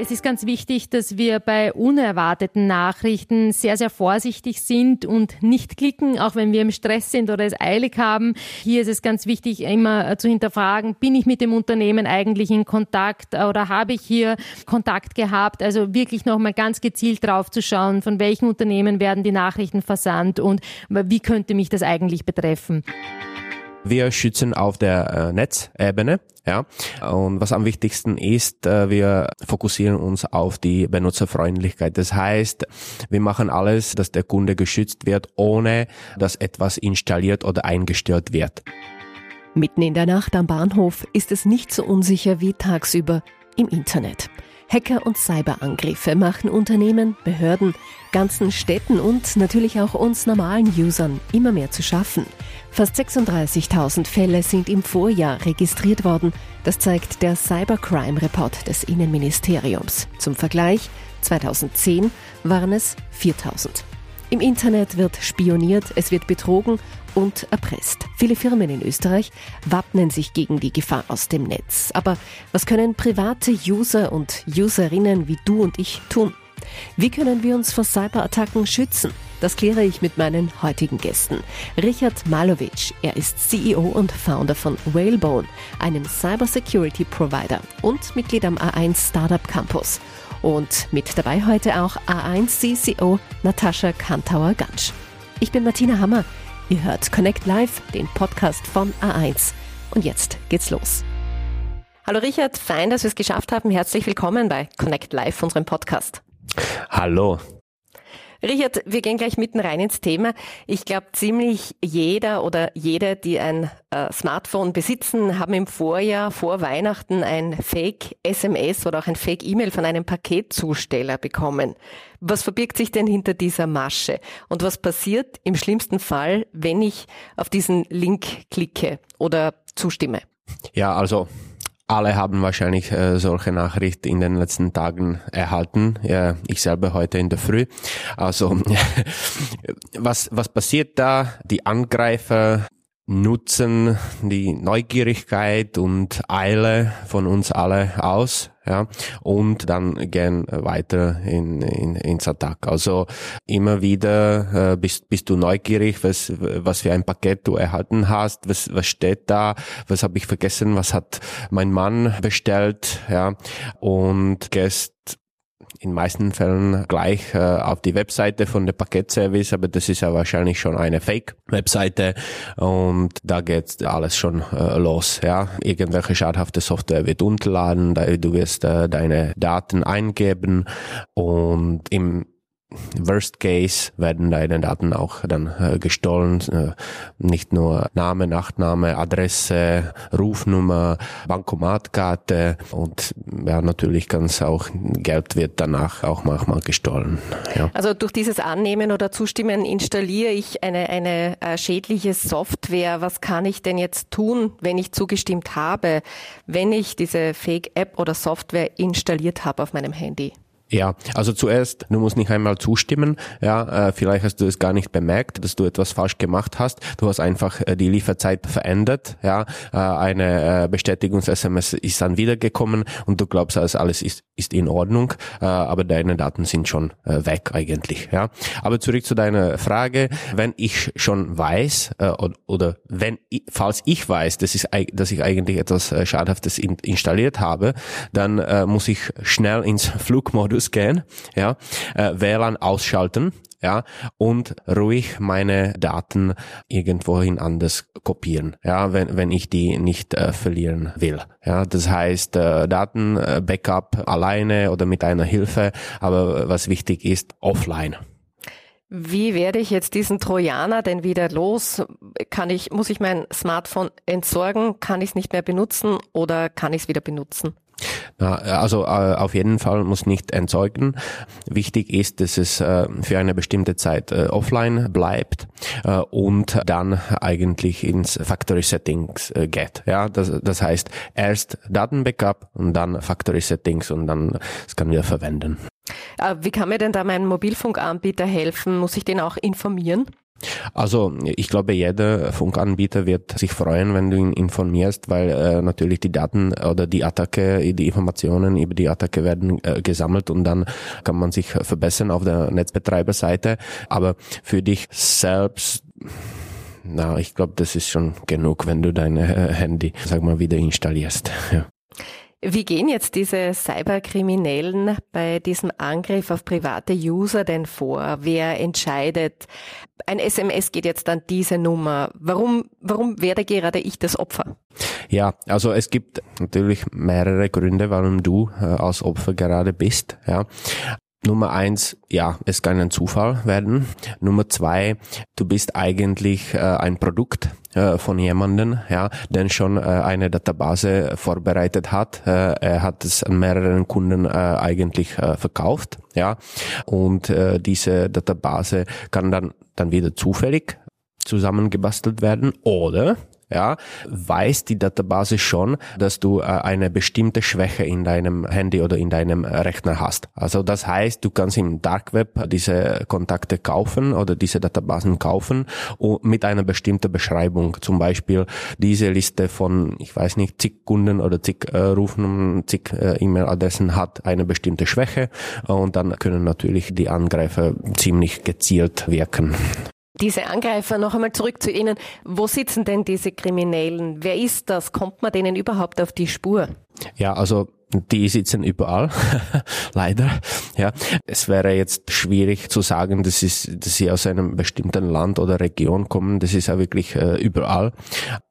Es ist ganz wichtig, dass wir bei unerwarteten Nachrichten sehr, sehr vorsichtig sind und nicht klicken, auch wenn wir im Stress sind oder es eilig haben. Hier ist es ganz wichtig, immer zu hinterfragen, bin ich mit dem Unternehmen eigentlich in Kontakt oder habe ich hier Kontakt gehabt? Also wirklich nochmal ganz gezielt drauf zu schauen, von welchen Unternehmen werden die Nachrichten versandt und wie könnte mich das eigentlich betreffen. Wir schützen auf der äh, Netzebene, ja. Und was am wichtigsten ist, äh, wir fokussieren uns auf die Benutzerfreundlichkeit. Das heißt, wir machen alles, dass der Kunde geschützt wird, ohne dass etwas installiert oder eingestellt wird. Mitten in der Nacht am Bahnhof ist es nicht so unsicher wie tagsüber im Internet. Hacker- und Cyberangriffe machen Unternehmen, Behörden, ganzen Städten und natürlich auch uns normalen Usern immer mehr zu schaffen. Fast 36.000 Fälle sind im Vorjahr registriert worden. Das zeigt der Cybercrime Report des Innenministeriums. Zum Vergleich, 2010 waren es 4.000. Im Internet wird spioniert, es wird betrogen und erpresst. Viele Firmen in Österreich wappnen sich gegen die Gefahr aus dem Netz. Aber was können private User und Userinnen wie du und ich tun? Wie können wir uns vor Cyberattacken schützen? Das kläre ich mit meinen heutigen Gästen. Richard Malovic, er ist CEO und Founder von Whalebone, einem Cybersecurity Provider und Mitglied am A1 Startup Campus. Und mit dabei heute auch A1 CCO Natascha Kantauer-Gatsch. Ich bin Martina Hammer. Ihr hört Connect Live, den Podcast von A1. Und jetzt geht's los. Hallo Richard, fein, dass wir es geschafft haben. Herzlich willkommen bei Connect Live, unserem Podcast. Hallo. Richard, wir gehen gleich mitten rein ins Thema. Ich glaube, ziemlich jeder oder jede, die ein äh, Smartphone besitzen, haben im Vorjahr vor Weihnachten ein Fake-SMS oder auch ein Fake-E-Mail von einem Paketzusteller bekommen. Was verbirgt sich denn hinter dieser Masche? Und was passiert im schlimmsten Fall, wenn ich auf diesen Link klicke oder zustimme? Ja, also alle haben wahrscheinlich äh, solche Nachricht in den letzten Tagen erhalten. Ja, ich selber heute in der Früh. Also was was passiert da? Die Angreifer nutzen die Neugierigkeit und Eile von uns alle aus, ja, und dann gehen weiter in, in, ins Attack. Also immer wieder äh, bist, bist du neugierig, was, was für ein Paket du erhalten hast, was, was steht da, was habe ich vergessen, was hat mein Mann bestellt, ja, und gehst in meisten Fällen gleich äh, auf die Webseite von der Paketservice, aber das ist ja wahrscheinlich schon eine Fake-Webseite und da geht alles schon äh, los. Ja, irgendwelche schadhafte Software wird unterladen, du wirst äh, deine Daten eingeben und im Worst Case werden deine Daten auch dann äh, gestohlen. Äh, nicht nur Name, Nachname, Adresse, Rufnummer, Bankomatkarte und ja, natürlich ganz auch Geld wird danach auch manchmal gestohlen. Ja. Also durch dieses Annehmen oder Zustimmen installiere ich eine, eine äh, schädliche Software. Was kann ich denn jetzt tun, wenn ich zugestimmt habe, wenn ich diese Fake-App oder Software installiert habe auf meinem Handy? Ja, also zuerst, du musst nicht einmal zustimmen. Ja, äh, vielleicht hast du es gar nicht bemerkt, dass du etwas falsch gemacht hast. Du hast einfach äh, die Lieferzeit verändert. Ja, äh, eine äh, Bestätigungs-SMS ist dann wiedergekommen und du glaubst, also alles ist ist in Ordnung, äh, aber deine Daten sind schon äh, weg eigentlich. Ja, aber zurück zu deiner Frage: Wenn ich schon weiß äh, oder, wenn falls ich weiß, dass ich dass ich eigentlich etwas äh, schadhaftes in, installiert habe, dann äh, muss ich schnell ins Flugmodus gehen, ja, äh, WLAN ausschalten, ja, und ruhig meine Daten irgendwohin anders kopieren, ja, wenn, wenn ich die nicht äh, verlieren will. Ja, das heißt, äh, Daten äh, Backup alleine oder mit einer Hilfe, aber was wichtig ist, offline. Wie werde ich jetzt diesen Trojaner denn wieder los? Kann ich, muss ich mein Smartphone entsorgen? Kann ich es nicht mehr benutzen oder kann ich es wieder benutzen? Also äh, auf jeden Fall muss nicht entsorgen. Wichtig ist, dass es äh, für eine bestimmte Zeit äh, offline bleibt und dann eigentlich ins Factory Settings geht. Ja, das, das heißt erst Datenbackup und dann Factory Settings und dann das kann wir verwenden. Wie kann mir denn da mein Mobilfunkanbieter helfen? Muss ich den auch informieren? Also ich glaube, jeder Funkanbieter wird sich freuen, wenn du ihn informierst, weil äh, natürlich die Daten oder die Attacke, die Informationen über die Attacke werden äh, gesammelt und dann kann man sich verbessern auf der Netzbetreiberseite. Aber für dich selbst na, ich glaube, das ist schon genug, wenn du dein äh, Handy, sag mal, wieder installierst. Ja. Wie gehen jetzt diese Cyberkriminellen bei diesem Angriff auf private User denn vor? Wer entscheidet? Ein SMS geht jetzt an diese Nummer. Warum, warum werde gerade ich das Opfer? Ja, also es gibt natürlich mehrere Gründe, warum du äh, als Opfer gerade bist. Ja. Nummer eins, ja, es kann ein Zufall werden. Nummer zwei, du bist eigentlich äh, ein Produkt äh, von jemandem, ja, der schon äh, eine Database vorbereitet hat. Äh, er hat es an mehreren Kunden äh, eigentlich äh, verkauft, ja, und diese Database kann dann dann wieder zufällig zusammengebastelt werden oder ja, weiß die Database schon, dass du äh, eine bestimmte Schwäche in deinem Handy oder in deinem Rechner hast. Also das heißt, du kannst im Dark Web diese Kontakte kaufen oder diese Databasen kaufen mit einer bestimmten Beschreibung. Zum Beispiel diese Liste von, ich weiß nicht, zig Kunden oder zig äh, Rufen, zig äh, E-Mail-Adressen hat eine bestimmte Schwäche und dann können natürlich die Angreifer ziemlich gezielt wirken. Diese Angreifer, noch einmal zurück zu Ihnen. Wo sitzen denn diese Kriminellen? Wer ist das? Kommt man denen überhaupt auf die Spur? Ja, also die sitzen überall, leider. Ja, es wäre jetzt schwierig zu sagen, dass, ist, dass sie aus einem bestimmten Land oder Region kommen. Das ist ja wirklich äh, überall.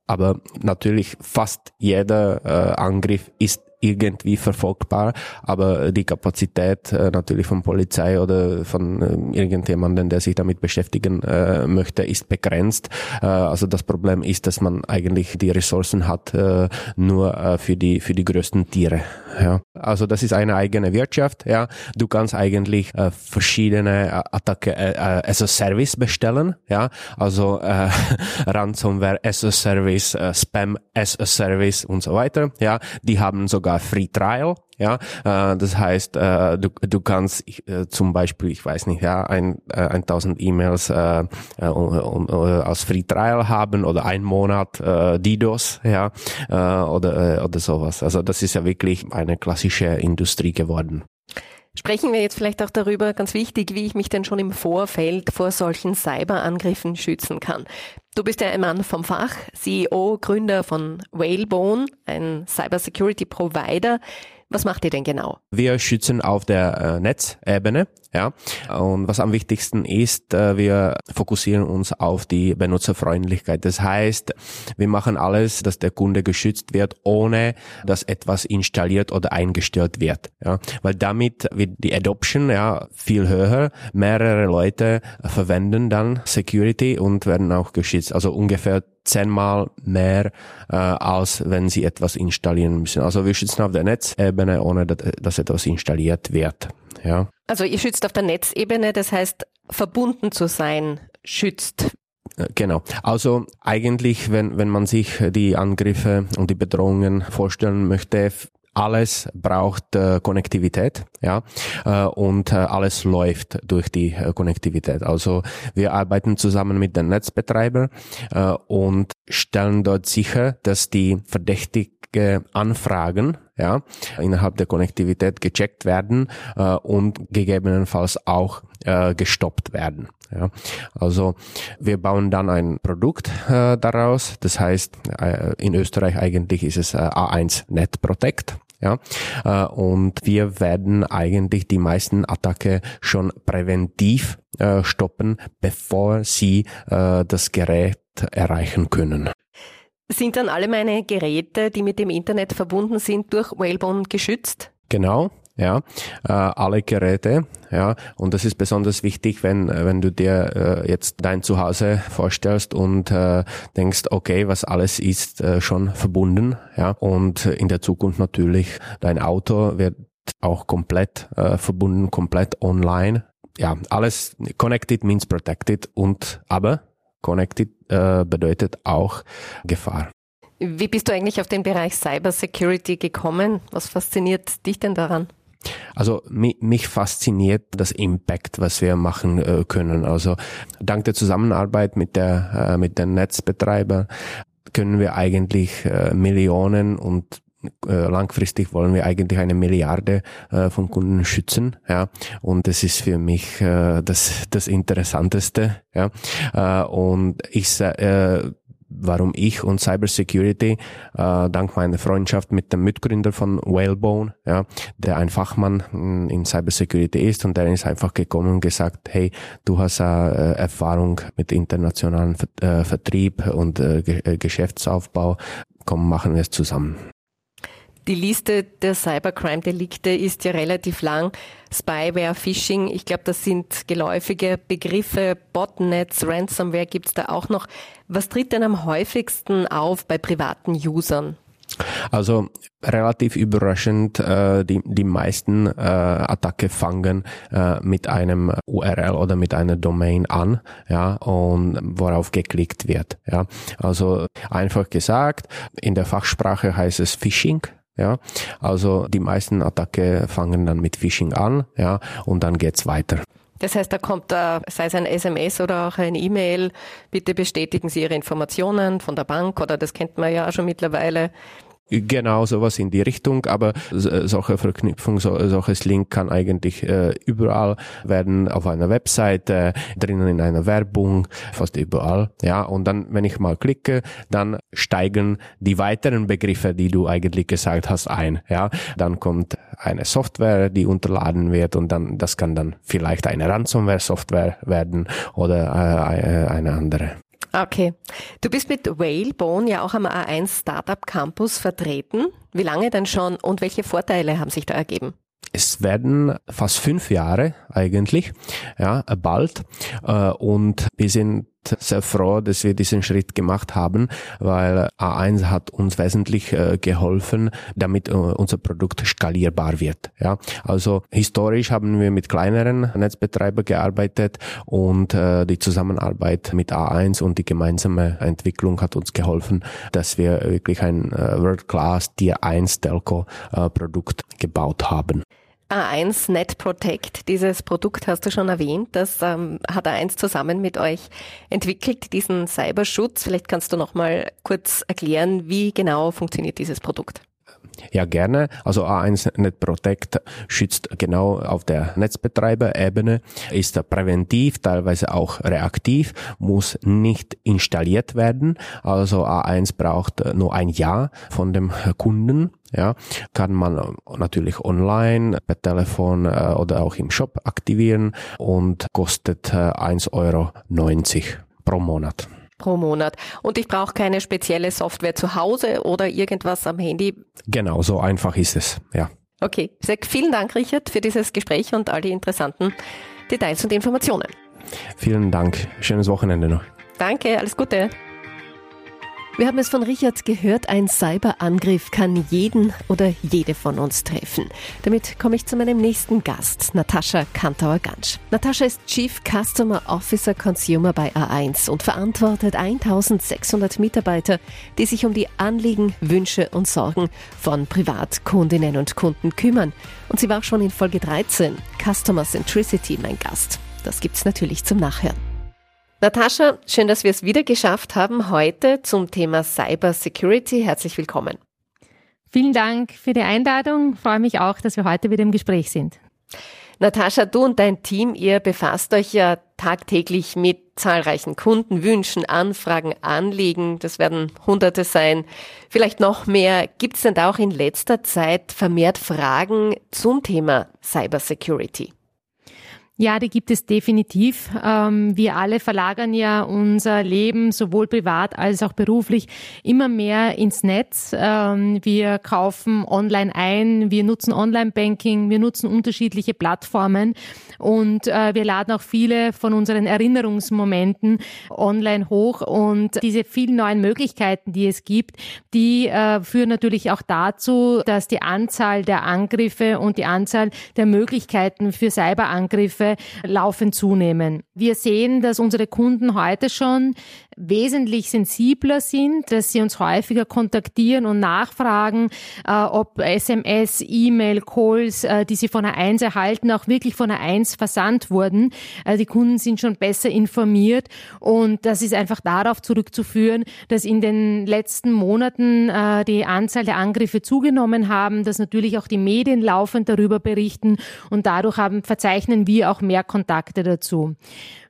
Aber natürlich fast jeder äh, Angriff ist irgendwie verfolgbar, aber die Kapazität äh, natürlich von Polizei oder von äh, irgendjemandem, der sich damit beschäftigen äh, möchte, ist begrenzt. Äh, also das Problem ist, dass man eigentlich die Ressourcen hat äh, nur äh, für die für die größten Tiere. Ja. Also das ist eine eigene Wirtschaft. Ja, du kannst eigentlich äh, verschiedene äh, Attacke äh, as a Service bestellen. Ja, also äh, Ransomware as a Service, äh, Spam as a Service und so weiter. Ja, die haben sogar Free Trial. Ja, äh, das heißt, äh, du, du kannst äh, zum Beispiel, ich weiß nicht, ja, ein, äh, 1000 E-Mails äh, äh, um, äh, als Free Trial haben oder ein Monat äh, DDoS, ja, äh, oder äh, oder sowas. Also das ist ja wirklich eine klassische Industrie geworden. Sprechen wir jetzt vielleicht auch darüber, ganz wichtig, wie ich mich denn schon im Vorfeld vor solchen Cyberangriffen schützen kann. Du bist ja ein Mann vom Fach, CEO, Gründer von Whalebone, ein Cybersecurity Provider. Was macht ihr denn genau? Wir schützen auf der äh, Netzebene, ja. Und was am wichtigsten ist, äh, wir fokussieren uns auf die Benutzerfreundlichkeit. Das heißt, wir machen alles, dass der Kunde geschützt wird, ohne dass etwas installiert oder eingestellt wird, ja. Weil damit wird die Adoption, ja, viel höher. Mehrere Leute verwenden dann Security und werden auch geschützt. Also ungefähr zehnmal mehr, äh, als wenn sie etwas installieren müssen. Also wir schützen auf der Netzebene, ohne dass etwas installiert wird. Ja. Also ihr schützt auf der Netzebene, das heißt verbunden zu sein, schützt. Äh, genau. Also eigentlich, wenn, wenn man sich die Angriffe und die Bedrohungen vorstellen möchte, alles braucht äh, Konnektivität, ja, äh, und äh, alles läuft durch die äh, Konnektivität. Also wir arbeiten zusammen mit den Netzbetreiber äh, und stellen dort sicher, dass die verdächtige Anfragen ja, innerhalb der Konnektivität gecheckt werden äh, und gegebenenfalls auch äh, gestoppt werden. Ja, also wir bauen dann ein Produkt äh, daraus. Das heißt, äh, in Österreich eigentlich ist es äh, A1 Net Protect. Ja, äh, und wir werden eigentlich die meisten Attacke schon präventiv äh, stoppen, bevor sie äh, das Gerät erreichen können. Sind dann alle meine Geräte, die mit dem Internet verbunden sind, durch Whalebone geschützt? Genau, ja, äh, alle Geräte, ja, und das ist besonders wichtig, wenn wenn du dir äh, jetzt dein Zuhause vorstellst und äh, denkst, okay, was alles ist äh, schon verbunden, ja, und in der Zukunft natürlich dein Auto wird auch komplett äh, verbunden, komplett online. Ja, alles connected means protected und aber connected äh, bedeutet auch Gefahr. Wie bist du eigentlich auf den Bereich Cyber Security gekommen? Was fasziniert dich denn daran? Also mich, fasziniert das Impact, was wir machen äh, können. Also dank der Zusammenarbeit mit der mit den Netzbetreibern können wir eigentlich Millionen und langfristig wollen wir eigentlich eine Milliarde äh, von Kunden schützen, ja, und das ist für mich äh, das das Interessanteste, ja, äh, und ich äh, warum ich und Cybersecurity äh, dank meiner Freundschaft mit dem Mitgründer von Whalebone, ja, der ein Fachmann in Cybersecurity ist und der ist einfach gekommen und gesagt, hey, du hast äh, Erfahrung mit internationalen äh, Vertrieb und äh, äh, Geschäftsaufbau, komm, machen wir es zusammen. Die Liste der Cybercrime-Delikte ist ja relativ lang. Spyware, Phishing, ich glaube, das sind geläufige Begriffe. Botnets, Ransomware gibt's da auch noch. Was tritt denn am häufigsten auf bei privaten Usern? Also relativ überraschend, äh, die, die meisten äh, Attacke fangen äh, mit einem URL oder mit einer Domain an, ja, und worauf geklickt wird. Ja. Also einfach gesagt, in der Fachsprache heißt es Phishing, ja, also die meisten Attacke fangen dann mit Phishing an, ja, und dann geht's weiter. Das heißt, da kommt, sei es ein SMS oder auch ein E-Mail, bitte bestätigen Sie Ihre Informationen von der Bank oder das kennt man ja auch schon mittlerweile. Genau, sowas in die Richtung, aber solche Verknüpfung, so, solches Link kann eigentlich äh, überall werden, auf einer Webseite, drinnen in einer Werbung, fast überall. Ja, und dann, wenn ich mal klicke, dann steigen die weiteren Begriffe, die du eigentlich gesagt hast, ein. Ja, dann kommt eine Software, die unterladen wird und dann, das kann dann vielleicht eine Ransomware-Software werden oder äh, eine andere. Okay. Du bist mit Whalebone ja auch am A1 Startup Campus vertreten. Wie lange denn schon und welche Vorteile haben sich da ergeben? Es werden fast fünf Jahre eigentlich, ja, bald. Äh, und wir sind sehr froh, dass wir diesen Schritt gemacht haben, weil A1 hat uns wesentlich äh, geholfen, damit äh, unser Produkt skalierbar wird. Ja, also historisch haben wir mit kleineren Netzbetreibern gearbeitet und äh, die Zusammenarbeit mit A1 und die gemeinsame Entwicklung hat uns geholfen, dass wir wirklich ein äh, World-Class Tier 1 Telco Produkt gebaut haben. A1 Net Protect, dieses Produkt hast du schon erwähnt, das ähm, hat A1 zusammen mit euch entwickelt, diesen Cyberschutz. Vielleicht kannst du noch mal kurz erklären, wie genau funktioniert dieses Produkt. Ja, gerne. Also A1 Net Protect schützt genau auf der Netzbetreiberebene, ist präventiv, teilweise auch reaktiv, muss nicht installiert werden. Also A1 braucht nur ein Jahr von dem Kunden. Ja, kann man natürlich online, per Telefon äh, oder auch im Shop aktivieren und kostet 1,90 äh, Euro pro Monat pro Monat. Und ich brauche keine spezielle Software zu Hause oder irgendwas am Handy. Genau, so einfach ist es, ja. Okay, Sag, vielen Dank, Richard, für dieses Gespräch und all die interessanten Details und Informationen. Vielen Dank. Schönes Wochenende noch. Danke, alles Gute. Wir haben es von Richard gehört, ein Cyberangriff kann jeden oder jede von uns treffen. Damit komme ich zu meinem nächsten Gast, Natascha Kantauer-Gansch. Natascha ist Chief Customer Officer Consumer bei A1 und verantwortet 1600 Mitarbeiter, die sich um die Anliegen, Wünsche und Sorgen von Privatkundinnen und Kunden kümmern. Und sie war schon in Folge 13 Customer Centricity mein Gast. Das gibt's natürlich zum Nachhören. Natascha, schön, dass wir es wieder geschafft haben heute zum Thema Cyber Security. Herzlich willkommen. Vielen Dank für die Einladung. Ich freue mich auch, dass wir heute wieder im Gespräch sind. Natascha, du und dein Team, ihr befasst euch ja tagtäglich mit zahlreichen Kundenwünschen, Anfragen, Anliegen. Das werden Hunderte sein, vielleicht noch mehr. Gibt es denn da auch in letzter Zeit vermehrt Fragen zum Thema Cyber Security? Ja, die gibt es definitiv. Ähm, wir alle verlagern ja unser Leben sowohl privat als auch beruflich immer mehr ins Netz. Ähm, wir kaufen online ein, wir nutzen Online-Banking, wir nutzen unterschiedliche Plattformen und äh, wir laden auch viele von unseren Erinnerungsmomenten online hoch und diese vielen neuen Möglichkeiten, die es gibt, die äh, führen natürlich auch dazu, dass die Anzahl der Angriffe und die Anzahl der Möglichkeiten für Cyberangriffe laufend zunehmen. Wir sehen, dass unsere Kunden heute schon wesentlich sensibler sind, dass sie uns häufiger kontaktieren und nachfragen, äh, ob SMS, E-Mail, Calls, äh, die sie von der 1 erhalten, auch wirklich von der 1 versandt wurden. Also die Kunden sind schon besser informiert und das ist einfach darauf zurückzuführen, dass in den letzten Monaten äh, die Anzahl der Angriffe zugenommen haben, dass natürlich auch die Medien laufend darüber berichten und dadurch haben, verzeichnen wir auch mehr Kontakte dazu.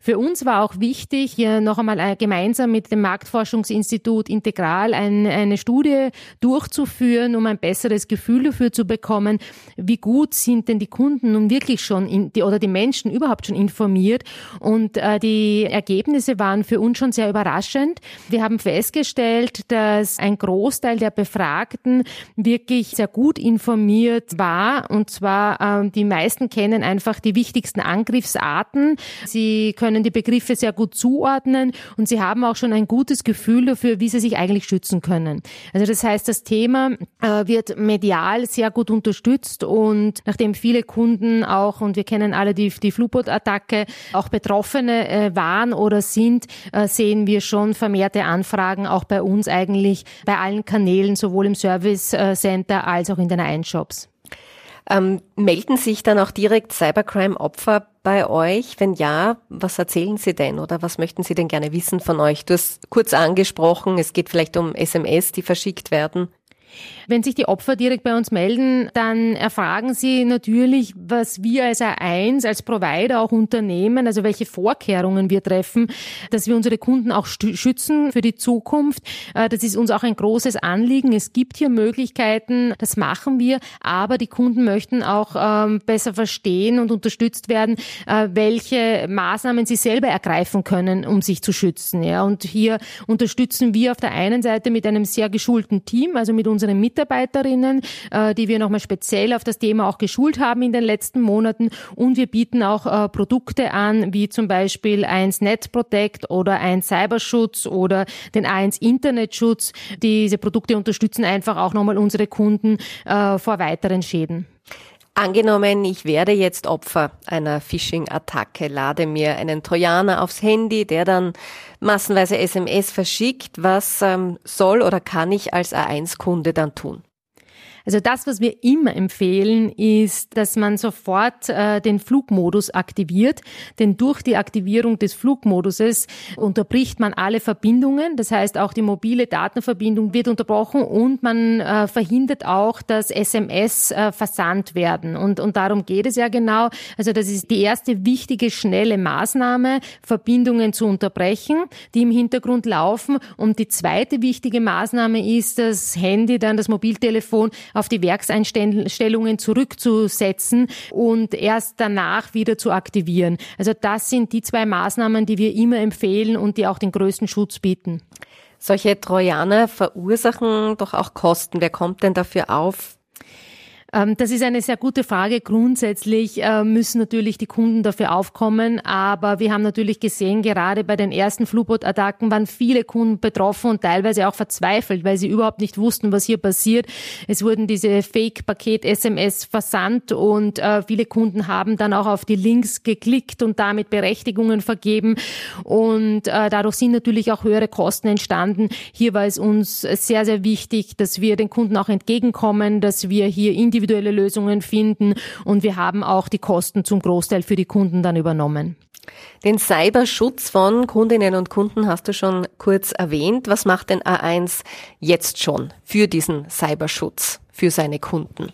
Für uns war auch wichtig, hier noch einmal äh, gemeinsam mit dem Marktforschungsinstitut Integral ein, eine Studie durchzuführen, um ein besseres Gefühl dafür zu bekommen, wie gut sind denn die Kunden nun wirklich schon in, die, oder die Menschen überhaupt schon informiert. Und äh, die Ergebnisse waren für uns schon sehr überraschend. Wir haben festgestellt, dass ein Großteil der Befragten wirklich sehr gut informiert war. Und zwar äh, die meisten kennen einfach die wichtigsten Angriffsarten. Sie können die Begriffe sehr gut zuordnen und sie haben auch schon ein gutes Gefühl dafür, wie sie sich eigentlich schützen können. Also das heißt, das Thema äh, wird medial sehr gut unterstützt und nachdem viele Kunden auch, und wir kennen alle die, die Flugboot-Attacke, auch Betroffene äh, waren oder sind, äh, sehen wir schon vermehrte Anfragen auch bei uns eigentlich bei allen Kanälen, sowohl im Service äh, Center als auch in den Einshops. Ähm, melden sich dann auch direkt Cybercrime-Opfer bei euch? Wenn ja, was erzählen Sie denn oder was möchten Sie denn gerne wissen von euch? Du hast kurz angesprochen, es geht vielleicht um SMS, die verschickt werden. Wenn sich die Opfer direkt bei uns melden, dann erfragen sie natürlich, was wir als A1, als Provider auch unternehmen, also welche Vorkehrungen wir treffen, dass wir unsere Kunden auch schützen für die Zukunft. Äh, das ist uns auch ein großes Anliegen. Es gibt hier Möglichkeiten, das machen wir, aber die Kunden möchten auch ähm, besser verstehen und unterstützt werden, äh, welche Maßnahmen sie selber ergreifen können, um sich zu schützen. Und hier unterstützen wir auf der einen Seite mit einem sehr geschulten Team, also mit unseren unsere Mitarbeiterinnen, äh, die wir nochmal speziell auf das Thema auch geschult haben in den letzten Monaten. Und wir bieten auch äh, Produkte an, wie zum Beispiel 1 Net Protect oder 1 Cyberschutz oder den 1 Internetschutz. Diese Produkte unterstützen einfach auch nochmal unsere Kunden äh, vor weiteren Schäden. Angenommen, ich werde jetzt Opfer einer Phishing-Attacke, lade mir einen Trojaner aufs Handy, der dann massenweise SMS verschickt. Was ähm, soll oder kann ich als A1-Kunde dann tun? Also das, was wir immer empfehlen, ist, dass man sofort äh, den Flugmodus aktiviert, denn durch die Aktivierung des Flugmoduses unterbricht man alle Verbindungen. Das heißt, auch die mobile Datenverbindung wird unterbrochen und man äh, verhindert auch, dass SMS äh, versandt werden. Und, und darum geht es ja genau. Also das ist die erste wichtige, schnelle Maßnahme, Verbindungen zu unterbrechen, die im Hintergrund laufen. Und die zweite wichtige Maßnahme ist, das Handy, dann das Mobiltelefon auf die Werkseinstellungen zurückzusetzen und erst danach wieder zu aktivieren. Also das sind die zwei Maßnahmen, die wir immer empfehlen und die auch den größten Schutz bieten. Solche Trojaner verursachen doch auch Kosten. Wer kommt denn dafür auf? Ähm, das ist eine sehr gute Frage. Grundsätzlich äh, müssen natürlich die Kunden dafür aufkommen, aber wir haben natürlich gesehen, gerade bei den ersten Flugboot-Attacken waren viele Kunden betroffen und teilweise auch verzweifelt, weil sie überhaupt nicht wussten, was hier passiert. Es wurden diese Fake-Paket-SMS versandt und äh, viele Kunden haben dann auch auf die Links geklickt und damit Berechtigungen vergeben und äh, dadurch sind natürlich auch höhere Kosten entstanden. Hier war es uns sehr, sehr wichtig, dass wir den Kunden auch entgegenkommen, dass wir hier individuell individuelle Lösungen finden und wir haben auch die Kosten zum Großteil für die Kunden dann übernommen. Den Cyberschutz von Kundinnen und Kunden hast du schon kurz erwähnt. Was macht denn A1 jetzt schon für diesen Cyberschutz für seine Kunden?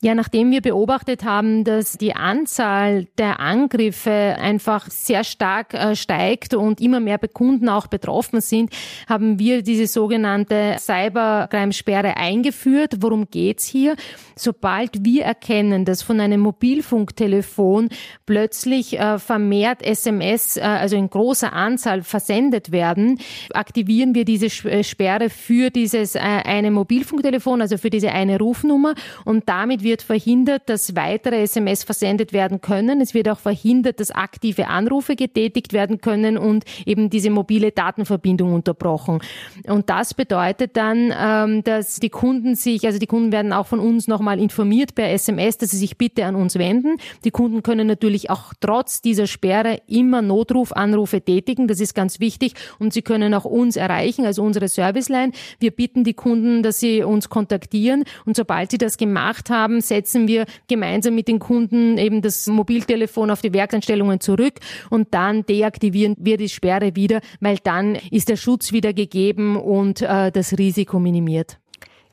Ja, nachdem wir beobachtet haben, dass die Anzahl der Angriffe einfach sehr stark äh, steigt und immer mehr Kunden auch betroffen sind, haben wir diese sogenannte Cybercrime-Sperre eingeführt. Worum geht's hier? Sobald wir erkennen, dass von einem Mobilfunktelefon plötzlich äh, vermehrt SMS, äh, also in großer Anzahl versendet werden, aktivieren wir diese Sperre für dieses eine Mobilfunktelefon, also für diese eine Rufnummer und damit wird verhindert, dass weitere SMS versendet werden können. Es wird auch verhindert, dass aktive Anrufe getätigt werden können und eben diese mobile Datenverbindung unterbrochen. Und das bedeutet dann, ähm, dass die Kunden sich, also die Kunden werden auch von uns nochmal informiert per SMS, dass sie sich bitte an uns wenden. Die Kunden können natürlich auch trotz dieser Sperre immer Notrufanrufe tätigen. Das ist ganz wichtig und sie können auch uns erreichen, also unsere Serviceline. Wir bitten die Kunden, dass sie uns kontaktieren und sobald sie das gemacht haben, setzen wir gemeinsam mit den Kunden eben das Mobiltelefon auf die Werkseinstellungen zurück und dann deaktivieren wir die Sperre wieder, weil dann ist der Schutz wieder gegeben und äh, das Risiko minimiert.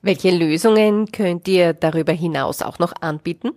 Welche Lösungen könnt ihr darüber hinaus auch noch anbieten?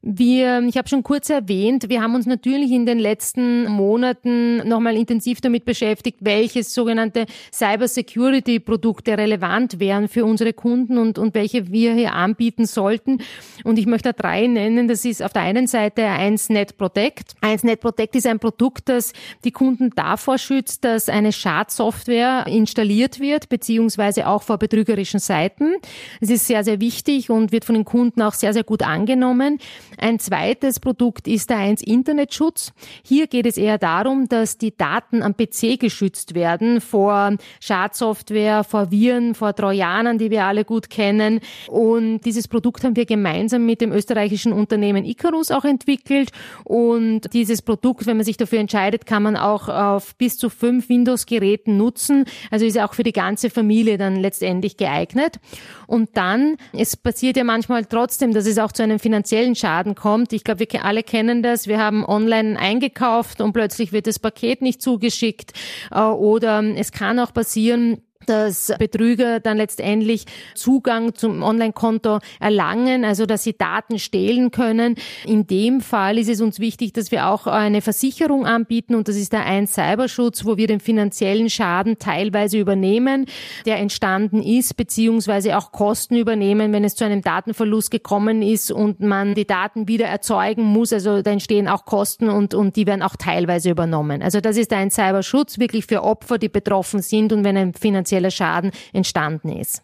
Wir, ich habe schon kurz erwähnt, wir haben uns natürlich in den letzten Monaten nochmal intensiv damit beschäftigt, welche sogenannte Cybersecurity-Produkte relevant wären für unsere Kunden und, und welche wir hier anbieten sollten. Und ich möchte drei nennen. Das ist auf der einen Seite 1Net Protect. 1Net Protect ist ein Produkt, das die Kunden davor schützt, dass eine Schadsoftware installiert wird, beziehungsweise auch vor betrügerischen Seiten. Es ist sehr, sehr wichtig und wird von den Kunden auch sehr, sehr gut angenommen. Ein zweites Produkt ist der 1 Internetschutz. Hier geht es eher darum, dass die Daten am PC geschützt werden vor Schadsoftware, vor Viren, vor Trojanern, die wir alle gut kennen. Und dieses Produkt haben wir gemeinsam mit dem österreichischen Unternehmen Icarus auch entwickelt. Und dieses Produkt, wenn man sich dafür entscheidet, kann man auch auf bis zu fünf Windows-Geräten nutzen. Also ist auch für die ganze Familie dann letztendlich geeignet. Und dann, es passiert ja manchmal trotzdem, dass es auch zu einem finanziellen Schaden Schaden kommt. Ich glaube, wir alle kennen das. Wir haben online eingekauft und plötzlich wird das Paket nicht zugeschickt. Äh, oder es kann auch passieren, dass Betrüger dann letztendlich Zugang zum Online-Konto erlangen, also dass sie Daten stehlen können. In dem Fall ist es uns wichtig, dass wir auch eine Versicherung anbieten und das ist der 1 Cyberschutz, wo wir den finanziellen Schaden teilweise übernehmen, der entstanden ist, beziehungsweise auch Kosten übernehmen, wenn es zu einem Datenverlust gekommen ist und man die Daten wieder erzeugen muss. Also da entstehen auch Kosten und, und die werden auch teilweise übernommen. Also das ist ein Cyberschutz wirklich für Opfer, die betroffen sind und wenn ein finanzieller finanzieller Schaden entstanden ist.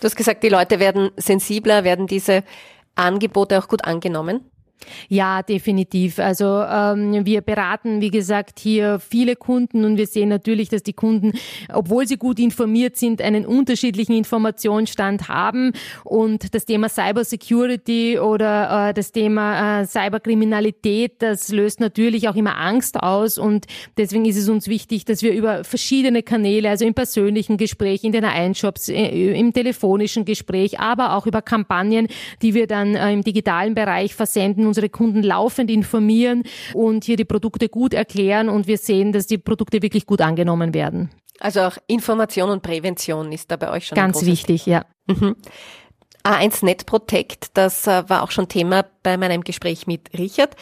Du hast gesagt, die Leute werden sensibler, werden diese Angebote auch gut angenommen? Ja, definitiv. Also ähm, wir beraten, wie gesagt, hier viele Kunden und wir sehen natürlich, dass die Kunden, obwohl sie gut informiert sind, einen unterschiedlichen Informationsstand haben und das Thema Cybersecurity oder äh, das Thema äh, Cyberkriminalität, das löst natürlich auch immer Angst aus und deswegen ist es uns wichtig, dass wir über verschiedene Kanäle, also im persönlichen Gespräch, in den Einshops, äh, im telefonischen Gespräch, aber auch über Kampagnen, die wir dann äh, im digitalen Bereich versenden, unsere Kunden laufend informieren und hier die Produkte gut erklären und wir sehen, dass die Produkte wirklich gut angenommen werden. Also auch Information und Prävention ist da bei euch schon ganz wichtig, ja. Mhm. A1 Net Protect, das äh, war auch schon Thema bei meinem Gespräch mit Richard.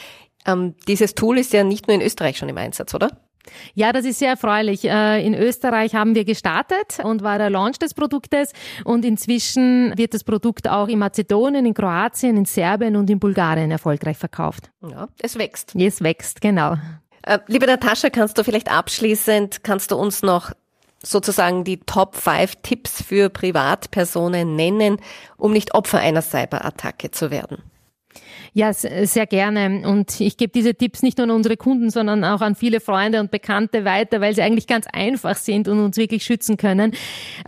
Ähm, dieses Tool ist ja nicht nur in Österreich schon im Einsatz, oder? Ja, das ist sehr erfreulich. Äh, in Österreich haben wir gestartet und war der Launch des Produktes und inzwischen wird das Produkt auch in Mazedonien, in Kroatien, in Serbien und in Bulgarien erfolgreich verkauft. Ja, es wächst. Es wächst, genau. Äh, liebe Natascha, kannst du vielleicht abschließend, kannst du uns noch sozusagen die Top 5 Tipps für Privatpersonen nennen, um nicht Opfer einer Cyberattacke zu werden? Ja, sehr gerne. Und ich gebe diese Tipps nicht nur an unsere Kunden, sondern auch an viele Freunde und Bekannte weiter, weil sie eigentlich ganz einfach sind und uns wirklich schützen können.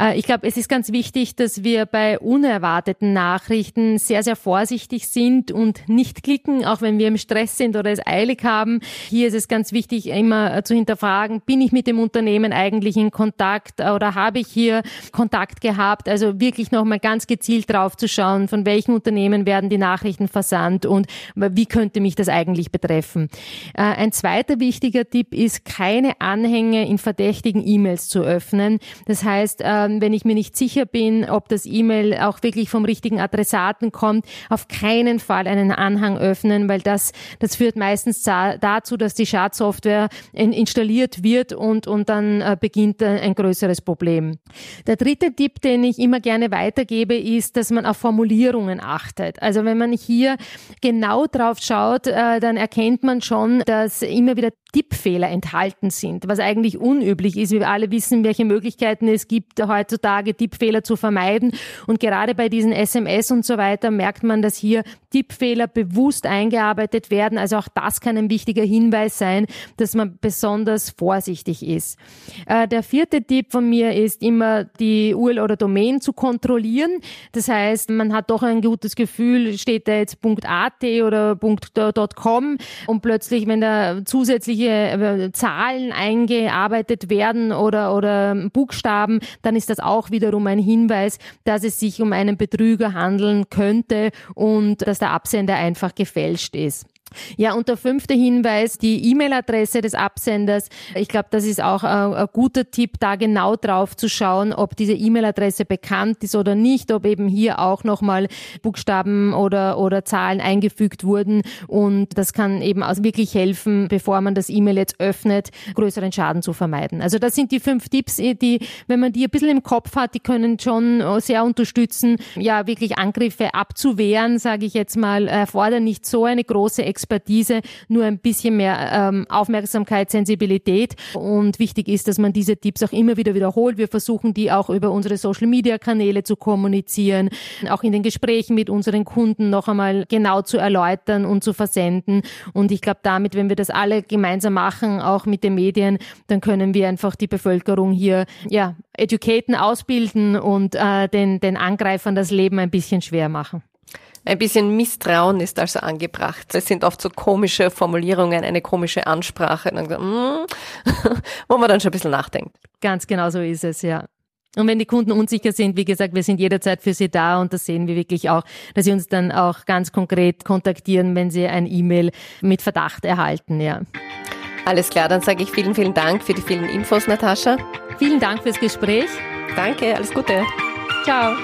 Äh, ich glaube, es ist ganz wichtig, dass wir bei unerwarteten Nachrichten sehr, sehr vorsichtig sind und nicht klicken, auch wenn wir im Stress sind oder es eilig haben. Hier ist es ganz wichtig, immer äh, zu hinterfragen, bin ich mit dem Unternehmen eigentlich in Kontakt oder habe ich hier Kontakt gehabt? Also wirklich nochmal ganz gezielt drauf zu schauen, von welchen Unternehmen werden die Nachrichten versandt und wie könnte mich das eigentlich betreffen. Äh, ein zweiter wichtiger Tipp ist, keine Anhänge in verdächtigen E-Mails zu öffnen. Das heißt, ähm, wenn ich mir nicht sicher bin, ob das E-Mail auch wirklich vom richtigen Adressaten kommt, auf keinen Fall einen Anhang öffnen, weil das, das führt meistens dazu, dass die Schadsoftware installiert wird und, und dann äh, beginnt ein größeres Problem. Der dritte Tipp, den ich immer gerne weitergebe, ist, dass man auf Formulierungen achtet. Also wenn man hier genau drauf schaut, äh, dann erkennt man schon, dass immer wieder Tippfehler enthalten sind, was eigentlich unüblich ist. Wir alle wissen, welche Möglichkeiten es gibt, heutzutage Tippfehler zu vermeiden. Und gerade bei diesen SMS und so weiter merkt man, dass hier Tippfehler bewusst eingearbeitet werden. Also auch das kann ein wichtiger Hinweis sein, dass man besonders vorsichtig ist. Äh, der vierte Tipp von mir ist immer die URL oder Domain zu kontrollieren. Das heißt, man hat doch ein gutes Gefühl, steht da jetzt .at oder .com und plötzlich, wenn da zusätzliche äh, Zahlen eingearbeitet werden oder, oder Buchstaben, dann ist das auch wiederum ein Hinweis, dass es sich um einen Betrüger handeln könnte und dass der Absender einfach gefälscht ist. Ja, und der fünfte Hinweis, die E-Mail-Adresse des Absenders. Ich glaube, das ist auch ein, ein, guter Tipp, da genau drauf zu schauen, ob diese E-Mail-Adresse bekannt ist oder nicht, ob eben hier auch nochmal Buchstaben oder, oder Zahlen eingefügt wurden. Und das kann eben auch wirklich helfen, bevor man das E-Mail jetzt öffnet, größeren Schaden zu vermeiden. Also das sind die fünf Tipps, die, wenn man die ein bisschen im Kopf hat, die können schon sehr unterstützen, ja, wirklich Angriffe abzuwehren, sage ich jetzt mal, erfordern nicht so eine große Expertise Expertise, nur ein bisschen mehr ähm, Aufmerksamkeit, Sensibilität. Und wichtig ist, dass man diese Tipps auch immer wieder wiederholt. Wir versuchen die auch über unsere Social-Media-Kanäle zu kommunizieren, auch in den Gesprächen mit unseren Kunden noch einmal genau zu erläutern und zu versenden. Und ich glaube, damit, wenn wir das alle gemeinsam machen, auch mit den Medien, dann können wir einfach die Bevölkerung hier ja educaten, ausbilden und äh, den, den Angreifern das Leben ein bisschen schwer machen. Ein bisschen Misstrauen ist also angebracht. Es sind oft so komische Formulierungen, eine komische Ansprache, mm, wo man dann schon ein bisschen nachdenkt. Ganz genau so ist es, ja. Und wenn die Kunden unsicher sind, wie gesagt, wir sind jederzeit für sie da und das sehen wir wirklich auch, dass sie uns dann auch ganz konkret kontaktieren, wenn sie ein E-Mail mit Verdacht erhalten, ja. Alles klar, dann sage ich vielen, vielen Dank für die vielen Infos, Natascha. Vielen Dank fürs Gespräch. Danke, alles Gute. Ciao.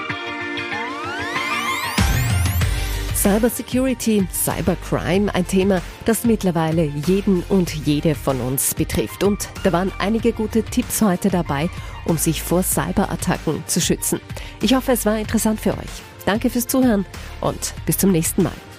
Cybersecurity, Cybercrime, ein Thema, das mittlerweile jeden und jede von uns betrifft. Und da waren einige gute Tipps heute dabei, um sich vor Cyberattacken zu schützen. Ich hoffe, es war interessant für euch. Danke fürs Zuhören und bis zum nächsten Mal.